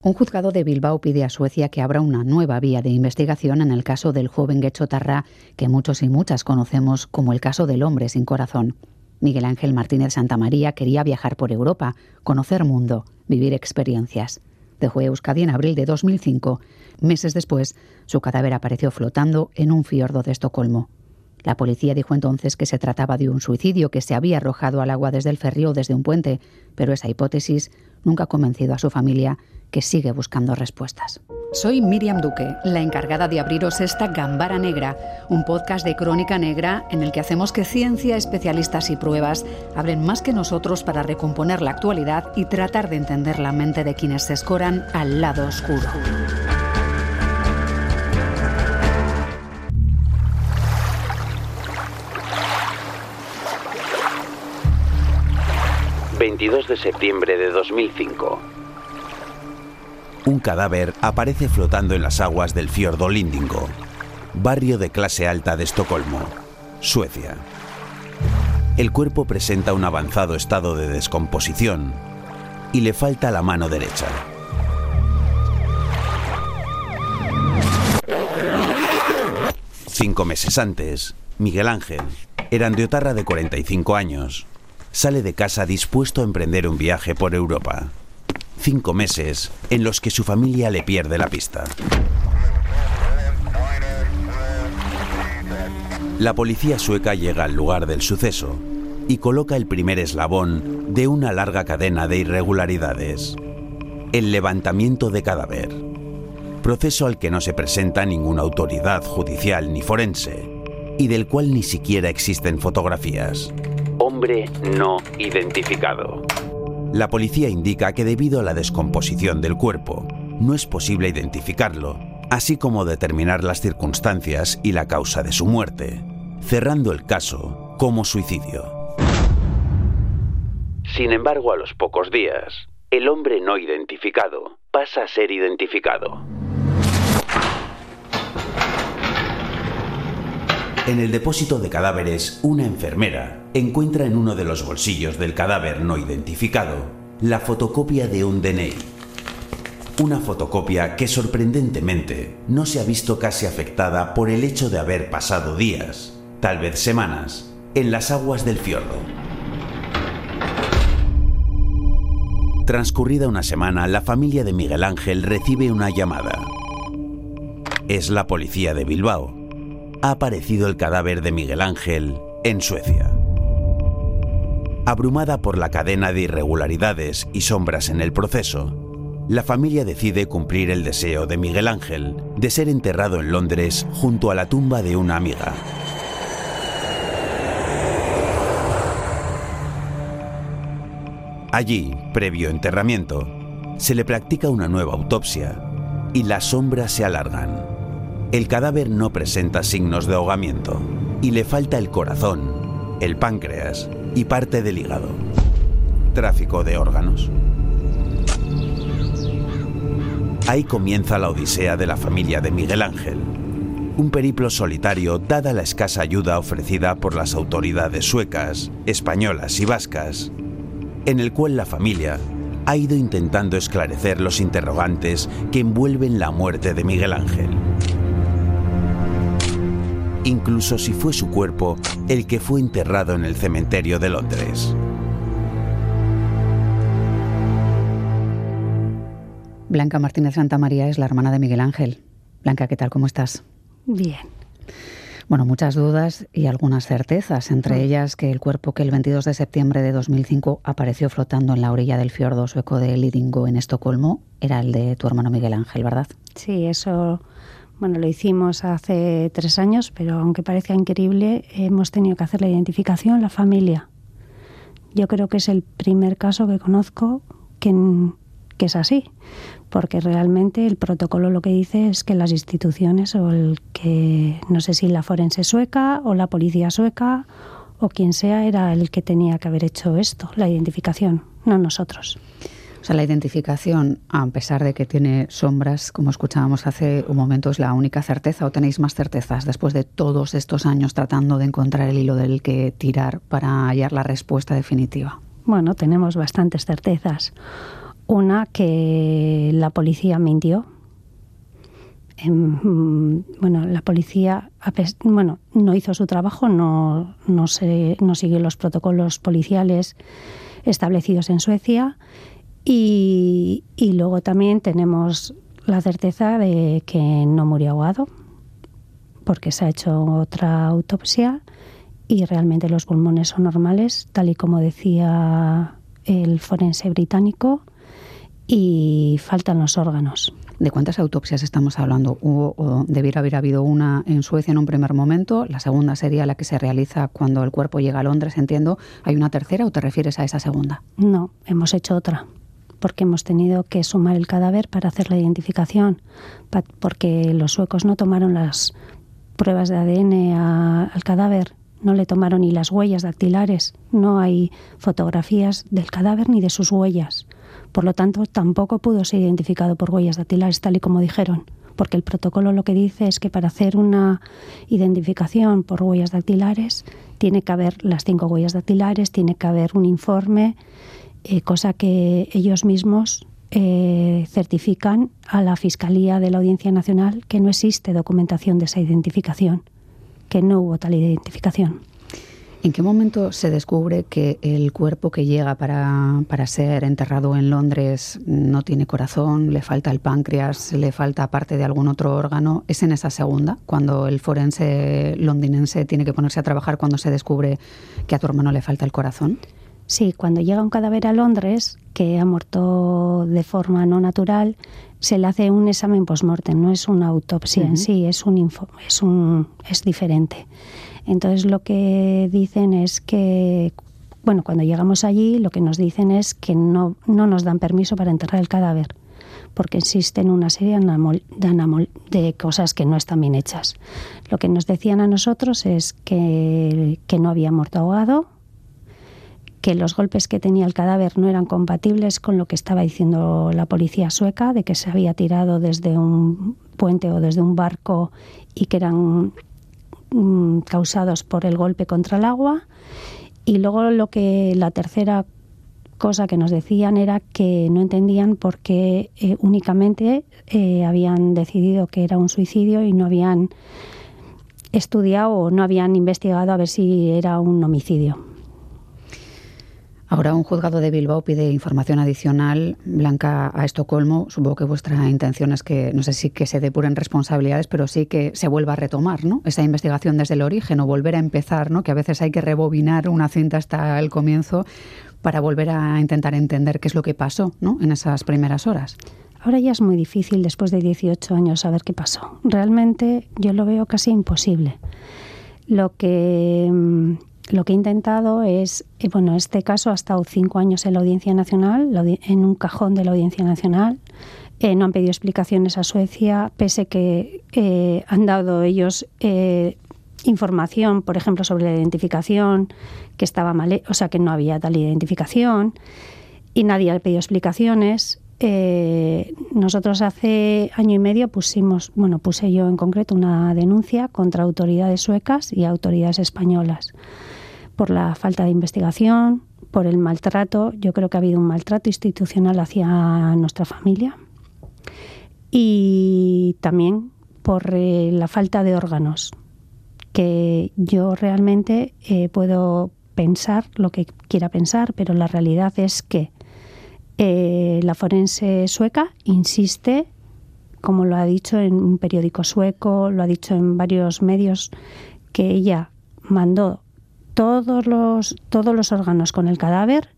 Un juzgado de Bilbao pide a Suecia que abra una nueva vía de investigación en el caso del joven Gecho Tarra, que muchos y muchas conocemos como el caso del hombre sin corazón. Miguel Ángel Martínez Santamaría quería viajar por Europa, conocer mundo, vivir experiencias. Dejó Euskadi en abril de 2005. Meses después, su cadáver apareció flotando en un fiordo de Estocolmo. La policía dijo entonces que se trataba de un suicidio que se había arrojado al agua desde el ferry o desde un puente, pero esa hipótesis nunca ha convencido a su familia que sigue buscando respuestas. Soy Miriam Duque, la encargada de abriros esta Gambara Negra, un podcast de crónica negra en el que hacemos que ciencia, especialistas y pruebas hablen más que nosotros para recomponer la actualidad y tratar de entender la mente de quienes se escoran al lado oscuro. 22 de septiembre de 2005. Un cadáver aparece flotando en las aguas del fiordo Lindingo, barrio de clase alta de Estocolmo, Suecia. El cuerpo presenta un avanzado estado de descomposición y le falta la mano derecha. Cinco meses antes, Miguel Ángel, Otarra de 45 años, sale de casa dispuesto a emprender un viaje por Europa. Cinco meses en los que su familia le pierde la pista. La policía sueca llega al lugar del suceso y coloca el primer eslabón de una larga cadena de irregularidades. El levantamiento de cadáver. Proceso al que no se presenta ninguna autoridad judicial ni forense y del cual ni siquiera existen fotografías hombre no identificado. La policía indica que debido a la descomposición del cuerpo, no es posible identificarlo, así como determinar las circunstancias y la causa de su muerte, cerrando el caso como suicidio. Sin embargo, a los pocos días, el hombre no identificado pasa a ser identificado. En el depósito de cadáveres, una enfermera encuentra en uno de los bolsillos del cadáver no identificado la fotocopia de un DNI. Una fotocopia que sorprendentemente no se ha visto casi afectada por el hecho de haber pasado días, tal vez semanas, en las aguas del fiordo. Transcurrida una semana, la familia de Miguel Ángel recibe una llamada. Es la policía de Bilbao, ha aparecido el cadáver de Miguel Ángel en Suecia. Abrumada por la cadena de irregularidades y sombras en el proceso, la familia decide cumplir el deseo de Miguel Ángel de ser enterrado en Londres junto a la tumba de una amiga. Allí, previo enterramiento, se le practica una nueva autopsia y las sombras se alargan. El cadáver no presenta signos de ahogamiento y le falta el corazón, el páncreas y parte del hígado. Tráfico de órganos. Ahí comienza la odisea de la familia de Miguel Ángel. Un periplo solitario dada la escasa ayuda ofrecida por las autoridades suecas, españolas y vascas, en el cual la familia ha ido intentando esclarecer los interrogantes que envuelven la muerte de Miguel Ángel incluso si fue su cuerpo el que fue enterrado en el cementerio de Londres. Blanca Martínez Santa María es la hermana de Miguel Ángel. Blanca, ¿qué tal? ¿Cómo estás? Bien. Bueno, muchas dudas y algunas certezas, entre mm. ellas que el cuerpo que el 22 de septiembre de 2005 apareció flotando en la orilla del fiordo sueco de Lidingo en Estocolmo era el de tu hermano Miguel Ángel, ¿verdad? Sí, eso bueno, lo hicimos hace tres años, pero aunque parezca increíble, hemos tenido que hacer la identificación, la familia. Yo creo que es el primer caso que conozco que, que es así, porque realmente el protocolo lo que dice es que las instituciones o el que, no sé si la forense sueca o la policía sueca o quien sea, era el que tenía que haber hecho esto, la identificación, no nosotros. O sea, la identificación, a pesar de que tiene sombras, como escuchábamos hace un momento, es la única certeza o tenéis más certezas después de todos estos años tratando de encontrar el hilo del que tirar para hallar la respuesta definitiva. Bueno, tenemos bastantes certezas. Una, que la policía mintió. Em, bueno, la policía bueno, no hizo su trabajo, no, no, se, no siguió los protocolos policiales establecidos en Suecia y, y luego también tenemos la certeza de que no murió ahogado porque se ha hecho otra autopsia y realmente los pulmones son normales, tal y como decía el forense británico, y faltan los órganos. ¿De cuántas autopsias estamos hablando? ¿Hubo, o debiera haber habido una en Suecia en un primer momento? La segunda sería la que se realiza cuando el cuerpo llega a Londres, entiendo. ¿Hay una tercera o te refieres a esa segunda? No, hemos hecho otra porque hemos tenido que sumar el cadáver para hacer la identificación, porque los suecos no tomaron las pruebas de ADN al cadáver, no le tomaron ni las huellas dactilares, no hay fotografías del cadáver ni de sus huellas. Por lo tanto, tampoco pudo ser identificado por huellas dactilares, tal y como dijeron, porque el protocolo lo que dice es que para hacer una identificación por huellas dactilares tiene que haber las cinco huellas dactilares, tiene que haber un informe, eh, cosa que ellos mismos eh, certifican a la Fiscalía de la Audiencia Nacional que no existe documentación de esa identificación, que no hubo tal identificación. ¿En qué momento se descubre que el cuerpo que llega para, para, ser enterrado en Londres no tiene corazón, le falta el páncreas, le falta parte de algún otro órgano? ¿Es en esa segunda, cuando el forense londinense tiene que ponerse a trabajar cuando se descubre que a tu hermano le falta el corazón? Sí, cuando llega un cadáver a Londres que ha muerto de forma no natural, se le hace un examen post-mortem, no es una autopsia en sí, es un, es un es diferente. Entonces lo que dicen es que bueno, cuando llegamos allí lo que nos dicen es que no, no nos dan permiso para enterrar el cadáver porque existen una serie de, de cosas que no están bien hechas. Lo que nos decían a nosotros es que, que no había muerto ahogado, que los golpes que tenía el cadáver no eran compatibles con lo que estaba diciendo la policía sueca, de que se había tirado desde un puente o desde un barco y que eran mm, causados por el golpe contra el agua. Y luego lo que la tercera cosa que nos decían era que no entendían por qué eh, únicamente eh, habían decidido que era un suicidio y no habían estudiado o no habían investigado a ver si era un homicidio. Ahora un juzgado de Bilbao pide información adicional, Blanca, a Estocolmo. Supongo que vuestra intención es que, no sé si que se depuren responsabilidades, pero sí que se vuelva a retomar ¿no? esa investigación desde el origen o volver a empezar, ¿no? que a veces hay que rebobinar una cinta hasta el comienzo para volver a intentar entender qué es lo que pasó ¿no? en esas primeras horas. Ahora ya es muy difícil, después de 18 años, saber qué pasó. Realmente yo lo veo casi imposible. Lo que mm, lo que he intentado es, eh, bueno, este caso ha estado cinco años en la Audiencia Nacional, en un cajón de la Audiencia Nacional. Eh, no han pedido explicaciones a Suecia, pese que eh, han dado ellos información, por ejemplo, sobre la identificación, que estaba mal, o sea, que no había tal identificación, y nadie ha pedido explicaciones. nosotros hace año y medio pusimos, bueno, puse yo en concreto una denuncia contra autoridades suecas y autoridades españolas por la falta de investigación, por el maltrato. Yo creo que ha habido un maltrato institucional hacia nuestra familia y también por eh, la falta de órganos, que yo realmente eh, puedo pensar lo que quiera pensar, pero la realidad es que eh, la forense sueca insiste, como lo ha dicho en un periódico sueco, lo ha dicho en varios medios, que ella mandó todos los, todos los órganos con el cadáver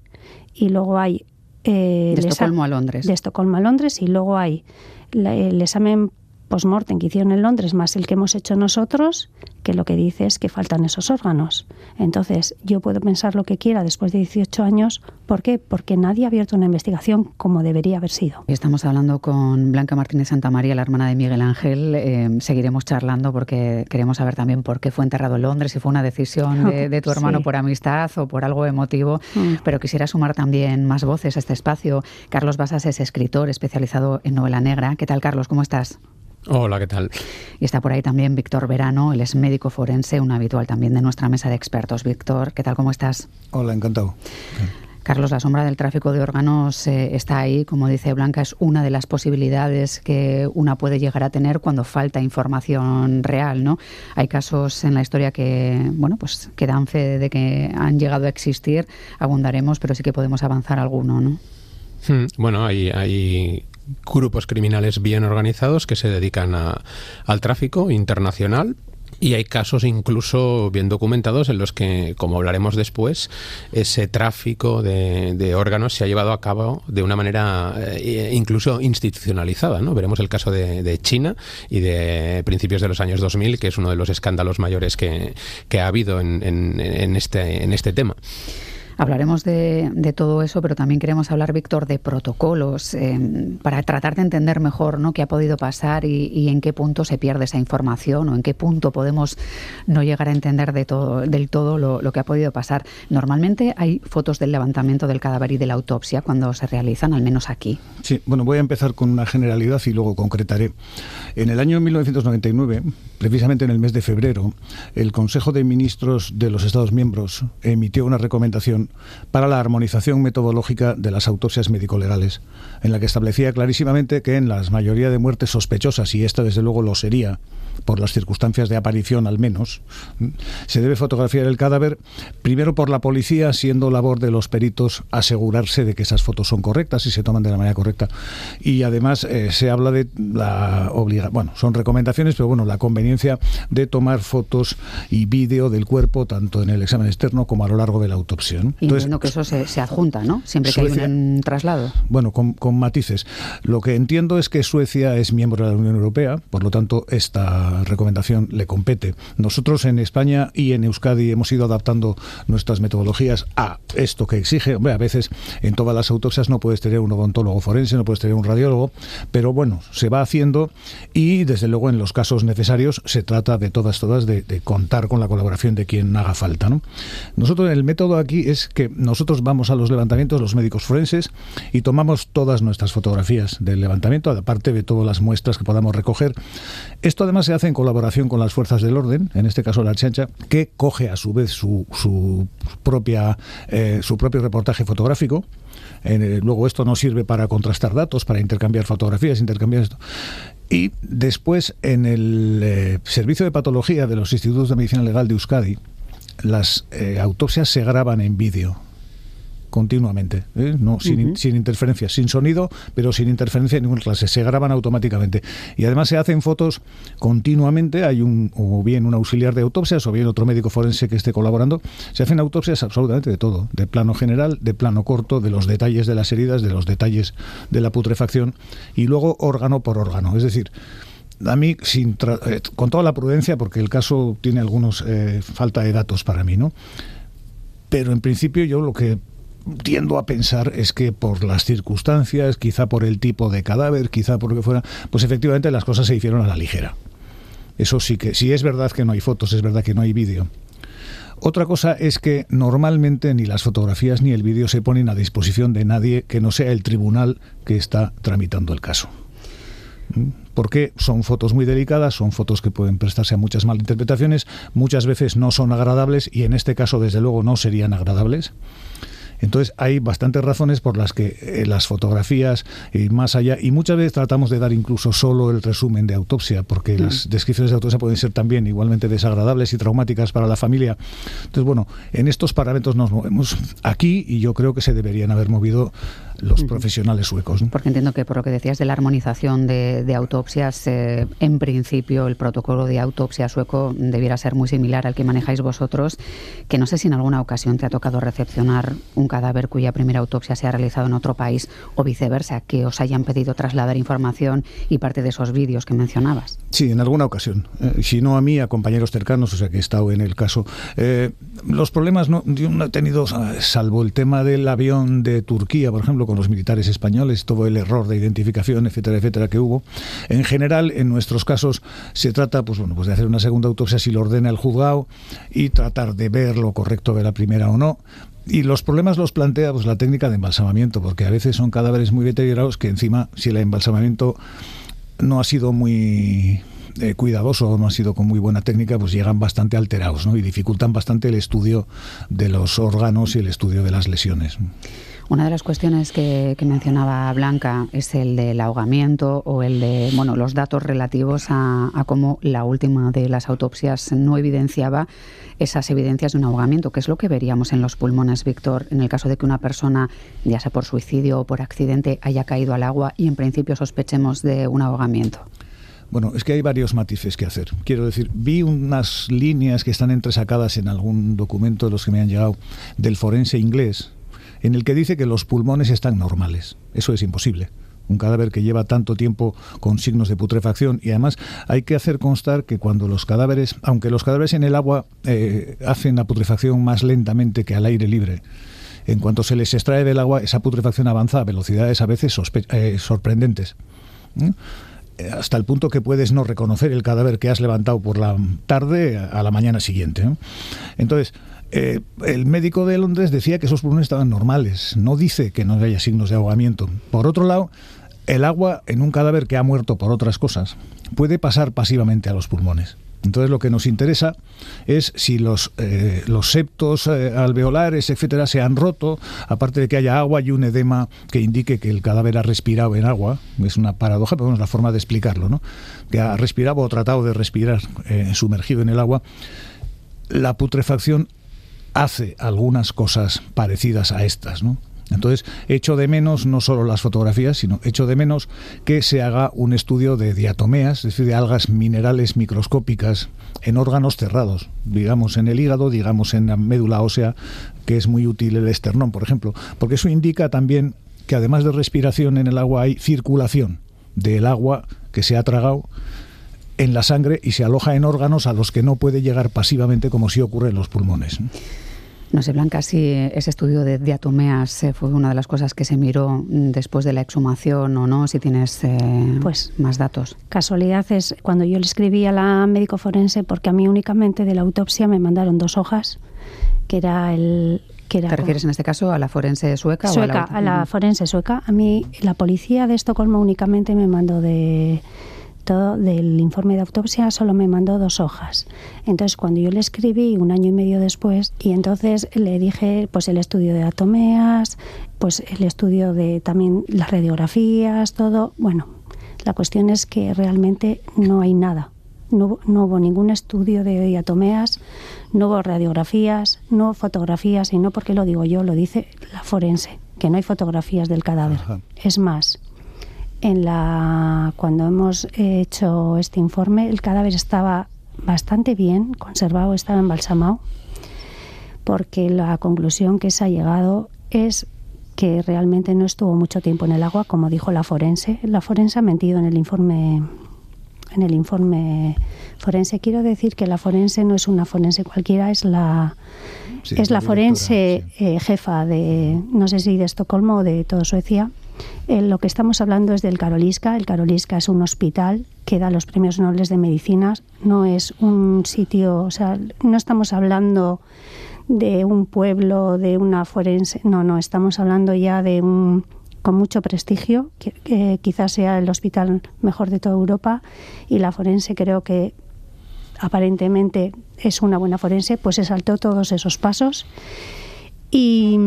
y luego hay... Eh, de Estocolmo a Londres. De Estocolmo a Londres y luego hay el examen post-mortem que hicieron en Londres más el que hemos hecho nosotros, que lo que dice es que faltan esos órganos. Entonces, yo puedo pensar lo que quiera después de 18 años. ¿Por qué? Porque nadie ha abierto una investigación como debería haber sido. Estamos hablando con Blanca Martínez Santamaría, la hermana de Miguel Ángel. Eh, seguiremos charlando porque queremos saber también por qué fue enterrado en Londres, si fue una decisión de, tu hermano por amistad o por algo emotivo. Mm. Pero quisiera sumar también más voces a este espacio. Carlos Basas es escritor especializado en novela negra. ¿Qué tal, Carlos? ¿Cómo estás? Hola, ¿qué tal? Y está por ahí también Víctor Verano, él es médico forense, un habitual también de nuestra mesa de expertos. Víctor, ¿qué tal? ¿Cómo estás? Hola, encantado. Carlos, la sombra del tráfico de órganos eh, está ahí, como dice Blanca, es una de las posibilidades que una puede llegar a tener cuando falta información real, ¿no? Hay casos en la historia que, bueno, pues que dan fe de que han llegado a existir, abundaremos, pero sí que podemos avanzar alguno, ¿no? Hmm, bueno, hay, hay grupos criminales bien organizados que se dedican al tráfico internacional y hay casos incluso bien documentados en los que, como hablaremos después, ese tráfico de, órganos se ha llevado a cabo de una manera eh, incluso institucionalizada. ¿no? Veremos el caso de, China y de principios de los años 2000, que es uno de los escándalos mayores que, ha habido en, este, en este tema. Hablaremos de, todo eso, pero también queremos hablar, Víctor, de protocolos eh, para tratar de entender mejor ¿no? qué ha podido pasar y, en qué punto se pierde esa información o en qué punto podemos no llegar a entender de todo, del todo lo, que ha podido pasar. Normalmente hay fotos del levantamiento del cadáver y de la autopsia cuando se realizan, al menos aquí. Sí, bueno, voy a empezar con una generalidad y luego concretaré. En el año 1999, precisamente en el mes de febrero, el Consejo de Ministros de los Estados miembros emitió una recomendación para la armonización metodológica de las autopsias médico-legales, en la que establecía clarísimamente que en la mayoría de muertes sospechosas, y esta desde luego lo sería, por las circunstancias de aparición al menos, se debe fotografiar el cadáver primero por la policía, siendo labor de los peritos asegurarse de que esas fotos son correctas y se toman de la manera correcta. Y además eh, se habla de la obligación, bueno, son recomendaciones, pero bueno, la conveniencia de tomar fotos y vídeo del cuerpo tanto en el examen externo como a lo largo de la autopsia. Y Entonces, que eso se, adjunta, ¿no? Siempre que hay un traslado. Bueno, con, con matices. Lo que entiendo es que Suecia es miembro de la Unión Europea, por lo tanto, esta recomendación le compete. Nosotros en España y en Euskadi hemos ido adaptando nuestras metodologías a esto que exige. Hombre, a veces en todas las autopsias no puedes tener un odontólogo forense, no puedes tener un radiólogo, pero bueno, se va haciendo y desde luego en los casos necesarios se trata de todas, todas de, contar con la colaboración de quien haga falta. ¿no? Nosotros el método aquí es que nosotros vamos a los levantamientos, los médicos forenses, y tomamos todas nuestras fotografías del levantamiento, aparte de todas las muestras que podamos recoger. Esto además se hace en colaboración con las fuerzas del orden, en este caso la Chancha, que coge a su vez su, su propia, eh, su propio reportaje fotográfico. luego esto no sirve para contrastar datos, para intercambiar fotografías, intercambiar esto. Y después en el eh, servicio de patología de los institutos de medicina legal de Euskadi, las eh, autopsias se graban en vídeo continuamente, ¿eh? no sin, sin, interferencia, sin sonido, pero sin interferencia en ninguna clase. Se graban automáticamente y además se hacen fotos continuamente. Hay un o bien un auxiliar de autopsias o bien otro médico forense que esté colaborando. Se hacen autopsias absolutamente de todo, de plano general, de plano corto, de los detalles de las heridas, de los detalles de la putrefacción y luego órgano por órgano. Es decir, a mí, eh, con toda la prudencia, porque el caso tiene algunos eh, falta de datos para mí, ¿no? Pero en principio yo lo que tiendo a pensar es que por las circunstancias, quizá por el tipo de cadáver, quizá por lo que fuera, pues efectivamente las cosas se hicieron a la ligera. Eso sí que, si es verdad que no hay fotos, es verdad que no hay vídeo. Otra cosa es que normalmente ni las fotografías ni el vídeo se ponen a disposición de nadie que no sea el tribunal que está tramitando el caso. Porque son fotos muy delicadas, son fotos que pueden prestarse a muchas malinterpretaciones, muchas veces no son agradables y en este caso desde luego no serían agradables. Entonces hay bastantes razones por las que eh, las fotografías y más allá, y muchas veces tratamos de dar incluso solo el resumen de autopsia, porque mm. las descripciones de autopsia pueden ser también igualmente desagradables y traumáticas para la familia. Entonces, bueno, en estos parámetros nos movemos aquí y yo creo que se deberían haber movido los profesionales suecos. Porque entiendo que por lo que decías de la armonización de, autopsias, eh, en principio el protocolo de autopsia sueco debiera ser muy similar al que manejáis vosotros, que no sé si en alguna ocasión te ha tocado recepcionar un cadáver cuya primera autopsia se ha realizado en otro país o viceversa, que os hayan pedido trasladar información y parte de esos vídeos que mencionabas. Sí, en alguna ocasión. Eh, si no a mí, a compañeros cercanos, o sea que he estado en el caso. Eh, los problemas no, yo no he tenido, salvo el tema del avión de Turquía, por ejemplo, con los militares españoles, todo el error de identificación, etcétera, etcétera, que hubo. En general, en nuestros casos, se trata pues, bueno, pues de hacer una segunda autopsia si lo ordena el juzgado y tratar de ver lo correcto de la primera o no. Y los problemas los plantea pues, la técnica de embalsamamiento, porque a veces son cadáveres muy deteriorados que encima, si el embalsamamiento no ha sido muy eh, cuidadoso no han sido con muy buena técnica, pues llegan bastante alterados ¿no? y dificultan bastante el estudio de los órganos y el estudio de las lesiones. Una de las cuestiones que, mencionaba Blanca es el del ahogamiento o el de bueno los datos relativos a, cómo la última de las autopsias no evidenciaba esas evidencias de un ahogamiento, que es lo que veríamos en los pulmones, Víctor, en el caso de que una persona, ya sea por suicidio o por accidente, haya caído al agua y en principio sospechemos de un ahogamiento. Bueno, es que hay varios matices que hacer. Quiero decir, vi unas líneas que están entresacadas en algún documento de los que me han llegado del forense inglés, en el que dice que los pulmones están normales. Eso es imposible un cadáver que lleva tanto tiempo con signos de putrefacción y además hay que hacer constar que cuando los cadáveres, aunque los cadáveres en el agua eh, hacen la putrefacción más lentamente que al aire libre, en cuanto se les extrae del agua esa putrefacción avanza a velocidades a veces eh, sorprendentes. Eh, hasta el punto que puedes no reconocer el cadáver que has levantado por la tarde a la mañana siguiente. Entonces, eh, el médico de Londres decía que esos pulmones estaban normales, no dice que no haya signos de ahogamiento. Por otro lado, el agua en un cadáver que ha muerto por otras cosas puede pasar pasivamente a los pulmones. Entonces lo que nos interesa es si los, eh, los septos eh, alveolares, etcétera, se han roto, aparte de que haya agua y un edema que indique que el cadáver ha respirado en agua, es una paradoja, pero es la forma de explicarlo, ¿no? que ha respirado o tratado de respirar sumergido en el agua, la putrefacción hace algunas cosas parecidas a estas, ¿no? Entonces, echo de menos no solo las fotografías, sino echo de menos que se haga un estudio de diatomeas, es decir, de algas minerales microscópicas en órganos cerrados, digamos en el hígado, digamos en la médula ósea, que es muy útil el esternón, por ejemplo, porque eso indica también que además de respiración en el agua hay circulación del agua que se ha tragado en la sangre y se aloja en órganos a los que no puede llegar pasivamente como si ocurre en los pulmones. No sé, Blanca, si ese estudio de diatomeas eh, fue una de las cosas que se miró después de la exhumación o no, si tienes eh, pues, más datos. Casualidad es cuando yo le escribí a la médico forense, porque a mí únicamente de la autopsia me mandaron dos hojas, que era el, ¿Te refieres en este caso a la forense sueca? Sueca, a la, forense sueca. A mí la policía de Estocolmo únicamente me mandó de, del informe de autopsia solo me mandó dos hojas. Entonces, cuando yo le escribí un año y medio después, y entonces le dije, pues el estudio de atomeas, pues el estudio de también las radiografías, todo. Bueno, la cuestión es que realmente no hay nada. No, no, hubo ningún estudio de diatomeas, no hubo radiografías, no hubo fotografías, y no porque lo digo yo, lo dice la forense, que no hay fotografías del cadáver. Es más, en la cuando hemos hecho este informe el cadáver estaba bastante bien conservado, estaba embalsamado, porque la conclusión que se ha llegado es que realmente no estuvo mucho tiempo en el agua, como dijo la forense. La forense ha mentido en el informe en el informe forense. Quiero decir que la forense no es una forense cualquiera, es la es la, forense eh, jefa de no sé si de Estocolmo o de todo Suecia eh, lo que estamos hablando es del Karolinska. El Karolinska es un hospital que da los premios nobles de medicina. No es un sitio, o sea, no estamos hablando de un pueblo, de una forense. No, no, estamos hablando ya de un con mucho prestigio, que, quizás sea el hospital mejor de toda Europa y la forense creo que aparentemente es una buena forense, pues se saltó todos esos pasos y,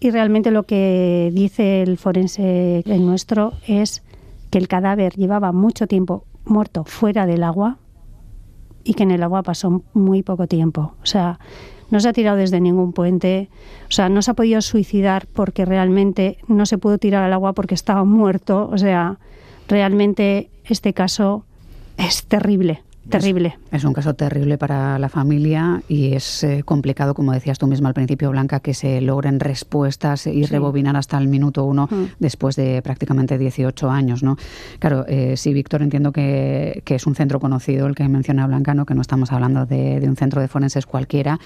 realmente lo que dice el forense el nuestro es que el cadáver llevaba mucho tiempo muerto fuera del agua y que en el agua pasó muy poco tiempo. O sea, no se ha tirado desde ningún puente, o sea, no se ha podido suicidar porque realmente no se pudo tirar al agua porque estaba muerto. O sea, realmente este caso es terrible. Terrible. Es, un caso terrible para la familia y es eh, complicado, como decías tú misma al principio, Blanca, que se logren respuestas y rebobinar hasta el minuto uno mm. después de prácticamente 18 años, ¿no? Claro, eh, sí, Víctor, entiendo que, es un centro conocido el que menciona Blanca, ¿no? Que no estamos hablando de, un centro de forenses cualquiera.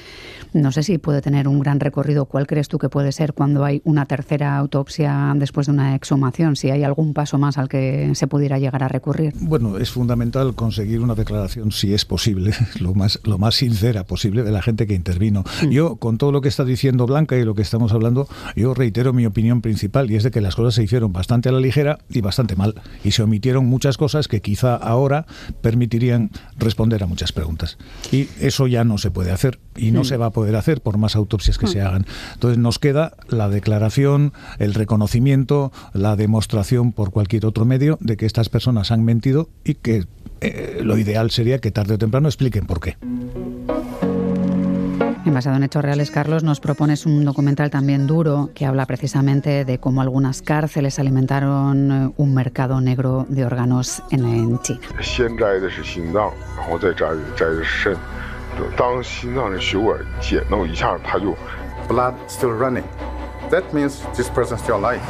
No sé si puede tener un gran recorrido. ¿Cuál crees tú que puede ser cuando hay una tercera autopsia después de una exhumación? Si hay algún paso más al que se pudiera llegar a recurrir. Bueno, es fundamental conseguir una declaración valoración, si es posible, lo más, lo más sincera posible de la gente que intervino. Mm. Yo, con todo lo que está diciendo Blanca y lo que estamos hablando, yo reitero mi opinión principal y es de que las cosas se hicieron bastante a la ligera y bastante mal. Y se omitieron muchas cosas que quizá ahora permitirían responder a muchas preguntas. Y eso ya no se puede hacer y no mm. se va a poder hacer por más autopsias que mm. se hagan. Entonces nos queda la declaración, el reconocimiento, la demostración por cualquier otro medio de que estas personas han mentido y que eh, lo ideal sería que tarde o temprano expliquen por qué. En basado en hechos reales, Carlos, nos propones un documental también duro que habla precisamente de cómo algunas cárceles alimentaron eh, un mercado negro de órganos en, en China. Blood still running. That means this person still alive.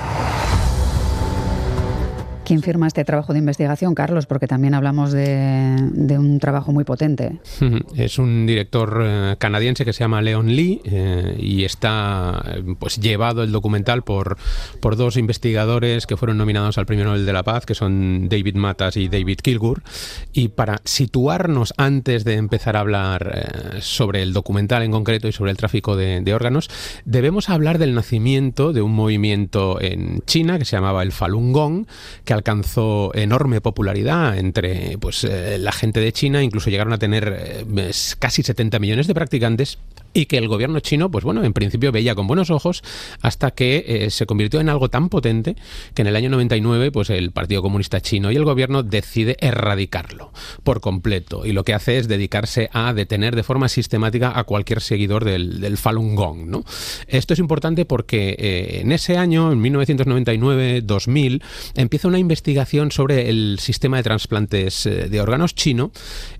¿Quién firma este trabajo de investigación, Carlos? Porque también hablamos de, un trabajo muy potente. Es un director eh, canadiense que se llama Leon Lee eh, y está pues llevado el documental por, por dos investigadores que fueron nominados al Premio Nobel de la Paz, que son David Matas y David Kilgour. Y para situarnos antes de empezar a hablar eh, sobre el documental en concreto y sobre el tráfico de, de órganos, debemos hablar del nacimiento de un movimiento en China que se llamaba el Falun Gong, que alcanzó enorme popularidad entre pues, eh, la gente de China, incluso llegaron a tener eh, casi 70 millones de practicantes y que el gobierno chino, pues bueno, en principio veía con buenos ojos hasta que eh, se convirtió en algo tan potente que en el año 99, pues el Partido Comunista Chino y el gobierno decide erradicarlo por completo y lo que hace es dedicarse a detener de forma sistemática a cualquier seguidor del, Falun Gong. Esto es importante porque en ese año, en 1999-2000, empieza una investigación sobre el sistema de trasplantes eh, de órganos chino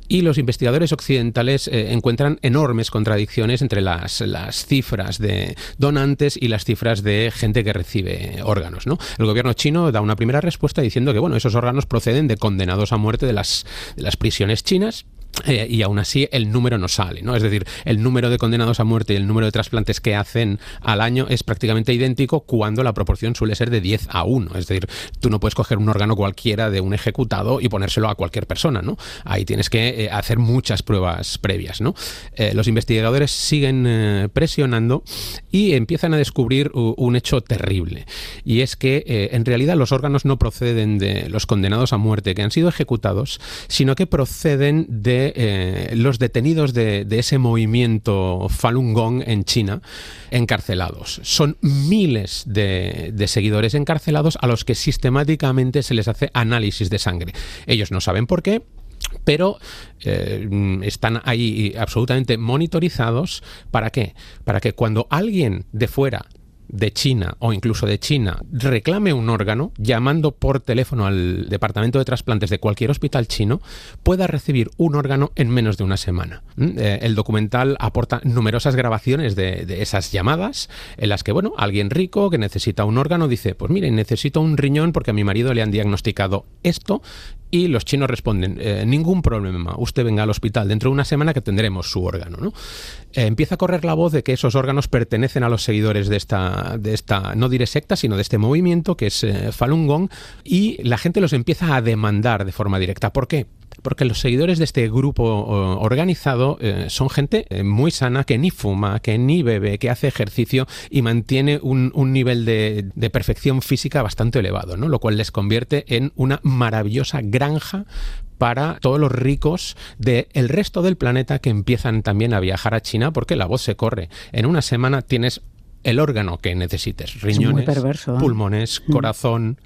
y los investigadores occidentales eh, encuentran enormes contradicciones entre las, las, cifras de donantes y las cifras de gente que recibe órganos. ¿no? El gobierno chino da una primera respuesta diciendo que bueno, esos órganos proceden de condenados a muerte de las, de las prisiones chinas eh, y aún así el número no sale, ¿no? Es decir, el número de condenados a muerte y el número de trasplantes que hacen al año es prácticamente idéntico cuando la proporción suele ser de 10 a 1. Es decir, tú no puedes coger un órgano cualquiera de un ejecutado y ponérselo a cualquier persona, ¿no? Ahí tienes que eh, hacer muchas pruebas previas, ¿no? Eh, los investigadores siguen presionando y empiezan a descubrir un hecho terrible. Y es que en realidad los órganos no proceden de los condenados a muerte que han sido ejecutados, sino que proceden de eh, los detenidos de, ese movimiento Falun Gong en China encarcelados. Son miles de, seguidores encarcelados a los que sistemáticamente se les hace análisis de sangre. Ellos no saben por qué, pero eh, están ahí absolutamente monitorizados. ¿Para qué? Para que cuando alguien de fuera de China o incluso de China reclame un órgano, llamando por teléfono al departamento de trasplantes de cualquier hospital chino, pueda recibir un órgano en menos de una semana. ¿Mm? Eh, el documental aporta numerosas grabaciones de, esas llamadas en las que, bueno, alguien rico que necesita un órgano dice, pues mire, necesito un riñón porque a mi marido le han diagnosticado esto y los chinos responden, eh, ningún problema, usted venga al hospital dentro de una semana que tendremos su órgano. ¿no? Eh, empieza a correr la voz de que esos órganos pertenecen a los seguidores de esta, de esta no diré secta, sino de este movimiento que es eh, Falun Gong, y la gente los empieza a demandar de forma directa. ¿Por qué? Porque los seguidores de este grupo organizado eh, son gente eh, muy sana, que ni fuma, que ni bebe, que hace ejercicio y mantiene un, nivel de, perfección física bastante elevado, ¿no? lo cual les convierte en una maravillosa granja para todos los ricos del resto del planeta que empiezan también a viajar a China porque la voz se corre. En una semana tienes el órgano que necesites, riñones, ¿eh? pulmones, mm. corazón,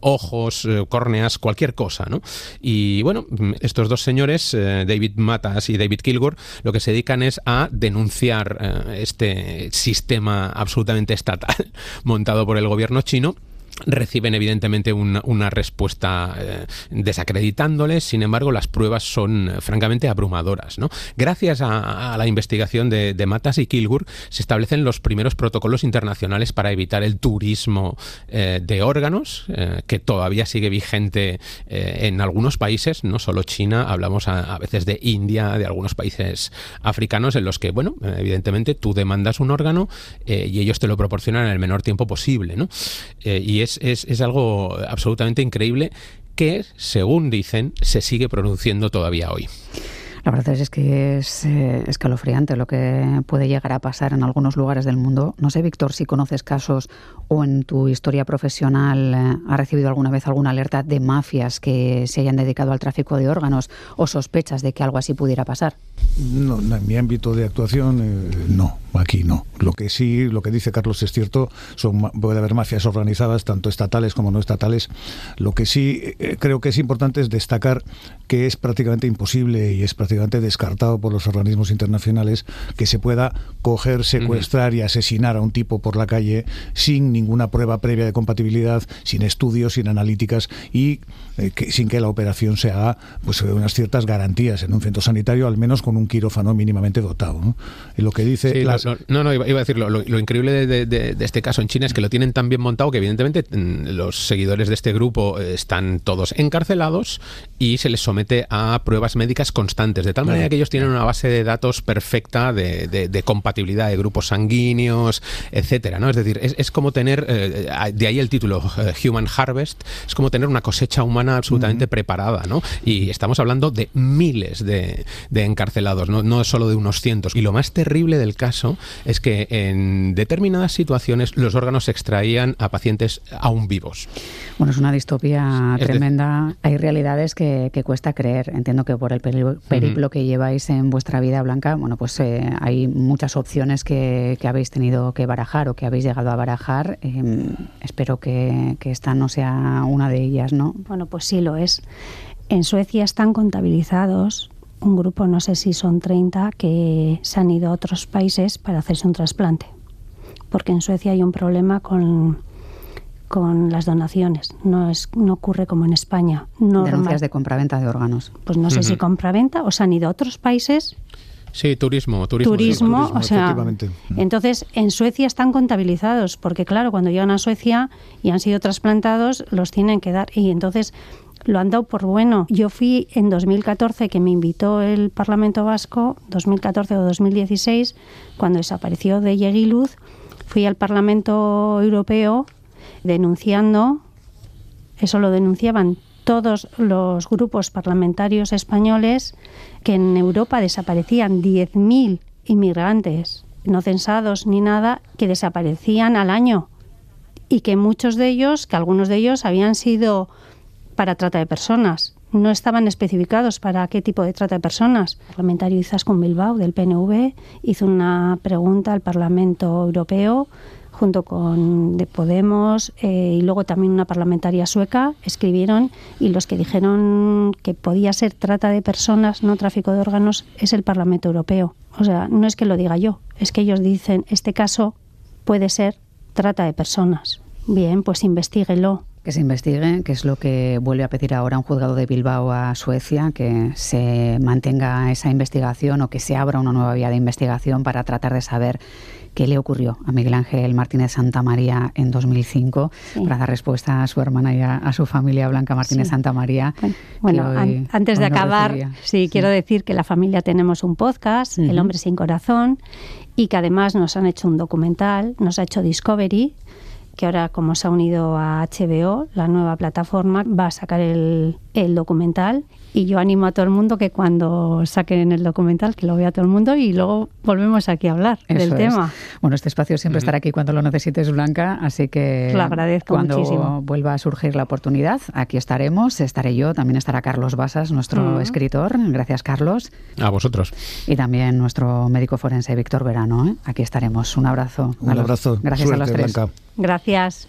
ojos, eh, córneas, cualquier cosa, ¿no? Y bueno, estos dos señores, eh, David Matas y David Kilgore, lo que se dedican es a denunciar eh, este sistema absolutamente estatal montado por el gobierno chino reciben evidentemente una, respuesta eh, desacreditándoles, sin embargo las pruebas son eh, francamente abrumadoras. ¿no? Gracias a, la investigación de, Matas y Kilgur se establecen los primeros protocolos internacionales para evitar el turismo eh, de órganos, que todavía sigue vigente en algunos países, no solo China, hablamos a, veces de India, de algunos países africanos en los que, bueno, evidentemente tú demandas un órgano y ellos te lo proporcionan en el menor tiempo posible. ¿no? y es, algo absolutamente increíble que, según dicen, se sigue produciendo todavía hoy. La verdad es que es eh, escalofriante lo que puede llegar a pasar en algunos lugares del mundo. No sé, Víctor, si conoces casos o en tu historia profesional eh, ha recibido alguna vez alguna alerta de mafias que se hayan dedicado al tráfico de órganos o sospechas de que algo así pudiera pasar. No, en mi ámbito de actuación, eh, no, aquí no. Lo que sí, lo que dice Carlos es cierto, son, puede haber mafias organizadas, tanto estatales como no estatales. Lo que sí creo que es importante es destacar que es prácticamente imposible y es prácticamente descartado por los organismos internacionales que se pueda coger, secuestrar y asesinar a un tipo por la calle sin ninguna prueba previa de compatibilidad, sin estudios, sin analíticas y eh, sin que la operación se haga pues unas ciertas garantías en un centro sanitario, al menos con un quirófano mínimamente dotado. ¿no? Y lo que dice... no, no, iba, a decir, lo, increíble de, este caso en China es que lo tienen tan bien montado que evidentemente mm, los seguidores de este grupo eh, están todos encarcelados y se les somete a pruebas médicas constantes, de tal manera que ellos tienen una base de datos perfecta de, compatibilidad de grupos sanguíneos, etcétera, ¿no? Es decir, es, como tener, eh, de ahí el título Human Harvest, es como tener una cosecha humana absolutamente preparada, ¿no? Y estamos hablando de miles de, encarcelados, ¿no? no solo de unos cientos. Y lo más terrible del caso es que en determinadas situaciones los órganos se extraían a pacientes aún vivos. Bueno, es una distopía tremenda. Hay realidades que, cuesta creer. Entiendo que por el periplo que lleváis en vuestra vida, Blanca, bueno, pues eh, hay muchas opciones que, habéis tenido que barajar o que habéis llegado a barajar. Em, espero que, que esta no sea una de ellas, ¿no? Bueno, pues sí lo es. En Suecia están contabilizados un grupo, no sé si son 30, que se han ido a otros países para hacerse un trasplante. Porque en Suecia hay un problema con, con las donaciones. No, es, no ocurre como en España. Denuncias de compraventa de órganos. Pues no sé si compraventa o se han ido a otros países Sí, turismo, turismo. Turismo, o sea, entonces en Suecia están contabilizados, porque claro, cuando llegan a Suecia y han sido trasplantados, los tienen que dar y entonces lo han dado por bueno. Yo fui en 2014 que me invitó el Parlamento Vasco, 2014 o 2016, cuando desapareció de Yeguiluz, fui al Parlamento Europeo denunciando, eso lo denunciaban todos los grupos parlamentarios españoles que en Europa desaparecían 10.000 inmigrantes, no censados ni nada, que desaparecían al año y que muchos de ellos, que algunos de ellos habían sido para trata de personas, no estaban especificados para qué tipo de trata de personas. El parlamentario Izaskun Bilbao del PNV hizo una pregunta al Parlamento Europeo junto con de Podemos eh, y luego también una parlamentaria sueca, escribieron y los que dijeron que podía ser trata de personas, no tráfico de órganos, es el Parlamento Europeo. O sea, no es que lo diga yo, es que ellos dicen, este caso puede ser trata de personas. Bien, pues investiguelo. Que se investigue, que es lo que vuelve a pedir ahora un juzgado de Bilbao a Suecia, que se mantenga esa investigación o que se abra una nueva vía de investigación para tratar de saber qué le ocurrió a Miguel Ángel Martínez Santa María en 2005 para dar respuesta a su hermana y a, su familia Blanca Martínez Santa María. Bueno, antes de acabar, sí, quiero decir que la familia tenemos un podcast, El hombre sin corazón, y que además nos han hecho un documental, nos ha hecho Discovery, que ahora como se ha unido a HBO, la nueva plataforma, va a sacar el, el documental y yo animo a todo el mundo que cuando saquen el documental, que lo vea todo el mundo y luego volvemos aquí a hablar del tema. Bueno, este espacio siempre estará aquí cuando lo necesites, Blanca, así que lo agradezco cuando vuelva a surgir la oportunidad, aquí estaremos, estaré yo, también estará Carlos Basas, nuestro escritor. Gracias, Carlos. A vosotros. Y también nuestro médico forense, Víctor Verano. ¿eh? Aquí estaremos. Un abrazo. Un abrazo. Gracias a los tres. Blanca. Gracias.